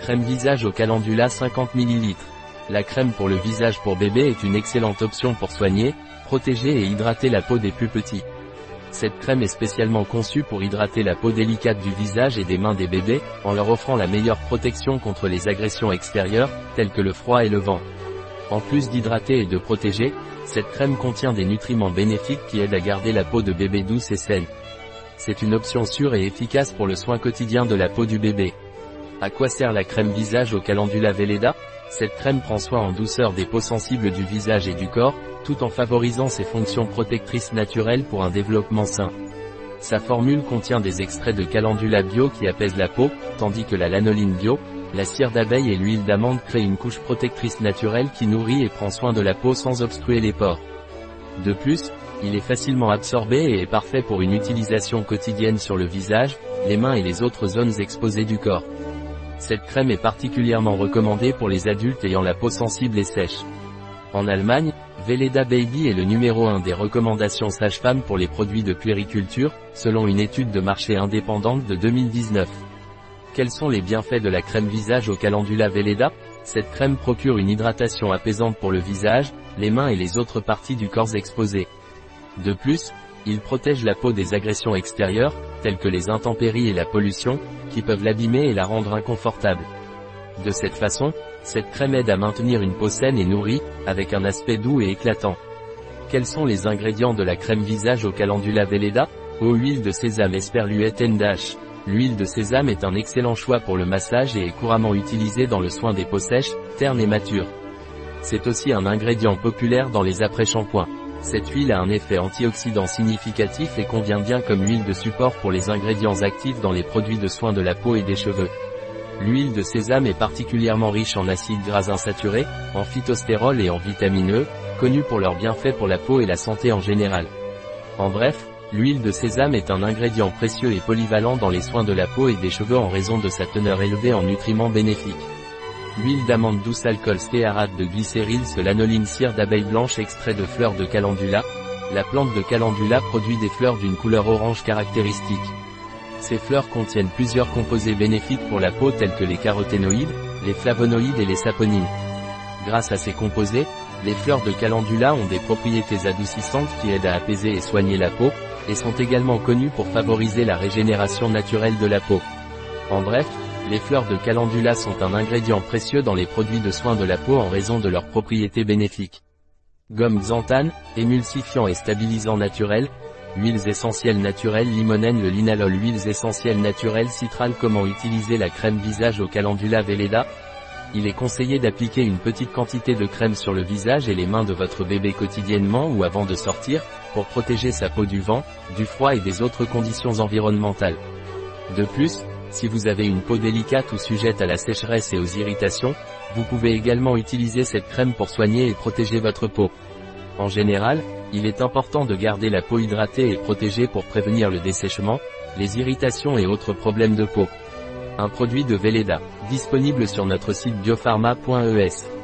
Crème visage au calendula 50 ml. La crème pour le visage pour bébé est une excellente option pour soigner, protéger et hydrater la peau des plus petits. Cette crème est spécialement conçue pour hydrater la peau délicate du visage et des mains des bébés, en leur offrant la meilleure protection contre les agressions extérieures, telles que le froid et le vent. En plus d'hydrater et de protéger, cette crème contient des nutriments bénéfiques qui aident à garder la peau de bébé douce et saine. C'est une option sûre et efficace pour le soin quotidien de la peau du bébé. À quoi sert la crème visage au calendula Velleda Cette crème prend soin en douceur des peaux sensibles du visage et du corps, tout en favorisant ses fonctions protectrices naturelles pour un développement sain. Sa formule contient des extraits de calendula bio qui apaisent la peau, tandis que la lanoline bio, la cire d'abeille et l'huile d'amande créent une couche protectrice naturelle qui nourrit et prend soin de la peau sans obstruer les pores. De plus, il est facilement absorbé et est parfait pour une utilisation quotidienne sur le visage, les mains et les autres zones exposées du corps. Cette crème est particulièrement recommandée pour les adultes ayant la peau sensible et sèche. En Allemagne, Veleda Baby est le numéro 1 des recommandations sage-femme pour les produits de puériculture, selon une étude de marché indépendante de 2019. Quels sont les bienfaits de la crème visage au calendula Veleda Cette crème procure une hydratation apaisante pour le visage, les mains et les autres parties du corps exposées. De plus, il protège la peau des agressions extérieures, telles que les intempéries et la pollution, qui peuvent l'abîmer et la rendre inconfortable. De cette façon, cette crème aide à maintenir une peau saine et nourrie, avec un aspect doux et éclatant. Quels sont les ingrédients de la crème visage au calendula Veleda Eau huile de sésame esperluette Dash. L'huile de sésame est un excellent choix pour le massage et est couramment utilisée dans le soin des peaux sèches, ternes et matures. C'est aussi un ingrédient populaire dans les après-shampoings. Cette huile a un effet antioxydant significatif et convient bien comme huile de support pour les ingrédients actifs dans les produits de soins de la peau et des cheveux. L'huile de sésame est particulièrement riche en acides gras insaturés, en phytostérol et en vitamine E, connus pour leurs bienfaits pour la peau et la santé en général. En bref, l'huile de sésame est un ingrédient précieux et polyvalent dans les soins de la peau et des cheveux en raison de sa teneur élevée en nutriments bénéfiques. L'huile d'amande douce alcool stéarate de glycéryl se lanoline cire d'abeille blanche extrait de fleurs de calendula. La plante de calendula produit des fleurs d'une couleur orange caractéristique. Ces fleurs contiennent plusieurs composés bénéfiques pour la peau tels que les caroténoïdes, les flavonoïdes et les saponines. Grâce à ces composés, les fleurs de calendula ont des propriétés adoucissantes qui aident à apaiser et soigner la peau, et sont également connues pour favoriser la régénération naturelle de la peau. En bref, les fleurs de calendula sont un ingrédient précieux dans les produits de soins de la peau en raison de leurs propriétés bénéfiques. Gomme xanthane, émulsifiant et stabilisant naturel, Huiles essentielles naturelles limonène le linalol Huiles essentielles naturelles citrales Comment utiliser la crème visage au calendula Velleda? Il est conseillé d'appliquer une petite quantité de crème sur le visage et les mains de votre bébé quotidiennement ou avant de sortir, pour protéger sa peau du vent, du froid et des autres conditions environnementales. De plus, si vous avez une peau délicate ou sujette à la sécheresse et aux irritations, vous pouvez également utiliser cette crème pour soigner et protéger votre peau. En général, il est important de garder la peau hydratée et protégée pour prévenir le dessèchement, les irritations et autres problèmes de peau. Un produit de Veleda, disponible sur notre site biopharma.es.